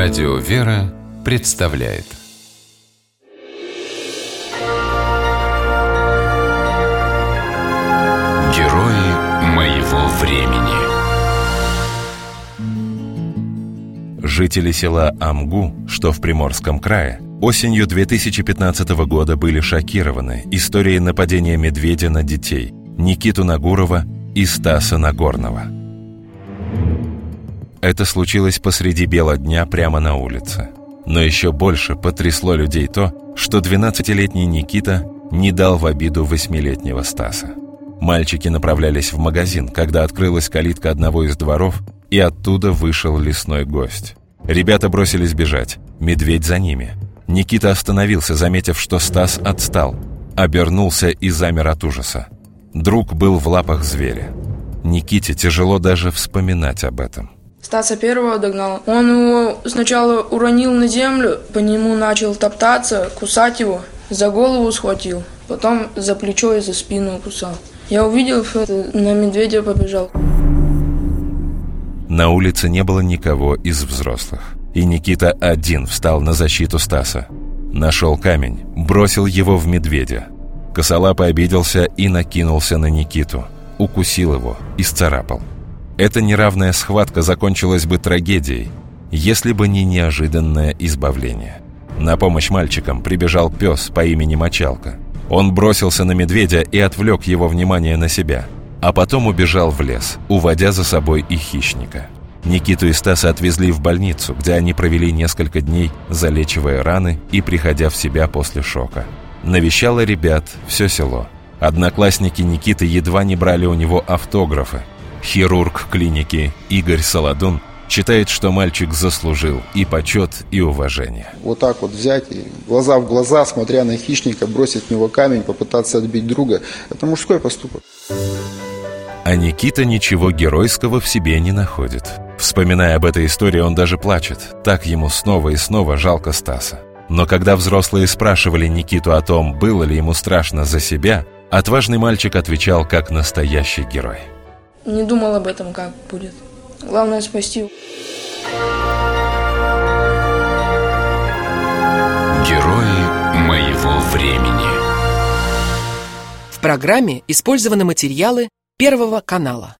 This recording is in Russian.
Радио «Вера» представляет. Герои моего времени. Жители села Амгу, что в Приморском крае, осенью 2015 года были шокированы историей нападения медведя на детей Никиту Нагурова и Стаса Нагорного – это случилось посреди бела дня прямо на улице. Но еще больше потрясло людей то, что 12-летний Никита не дал в обиду восьмилетнего Стаса. Мальчики направлялись в магазин, когда открылась калитка одного из дворов, и оттуда вышел лесной гость. Ребята бросились бежать, медведь за ними. Никита остановился, заметив, что Стас отстал, обернулся и замер от ужаса. Друг был в лапах зверя. Никите тяжело даже вспоминать об этом. Стаса первого догнал. Он его сначала уронил на землю, по нему начал топтаться, кусать его, за голову схватил, потом за плечо и за спину кусал. Я увидел это, на медведя побежал. На улице не было никого из взрослых. И Никита один встал на защиту Стаса. Нашел камень, бросил его в медведя. Косолапый обиделся и накинулся на Никиту. Укусил его, исцарапал. Эта неравная схватка закончилась бы трагедией, если бы не неожиданное избавление. На помощь мальчикам прибежал пес по имени Мочалка. Он бросился на медведя и отвлек его внимание на себя, а потом убежал в лес, уводя за собой и хищника. Никиту и Стаса отвезли в больницу, где они провели несколько дней, залечивая раны и приходя в себя после шока. Навещало ребят все село. Одноклассники Никиты едва не брали у него автографы, Хирург клиники Игорь Солодун считает, что мальчик заслужил и почет, и уважение. Вот так вот взять и глаза в глаза, смотря на хищника, бросить в него камень, попытаться отбить друга – это мужской поступок. А Никита ничего геройского в себе не находит. Вспоминая об этой истории, он даже плачет. Так ему снова и снова жалко Стаса. Но когда взрослые спрашивали Никиту о том, было ли ему страшно за себя, отважный мальчик отвечал как настоящий герой – не думал об этом, как будет. Главное спасти. Герои моего времени. В программе использованы материалы Первого канала.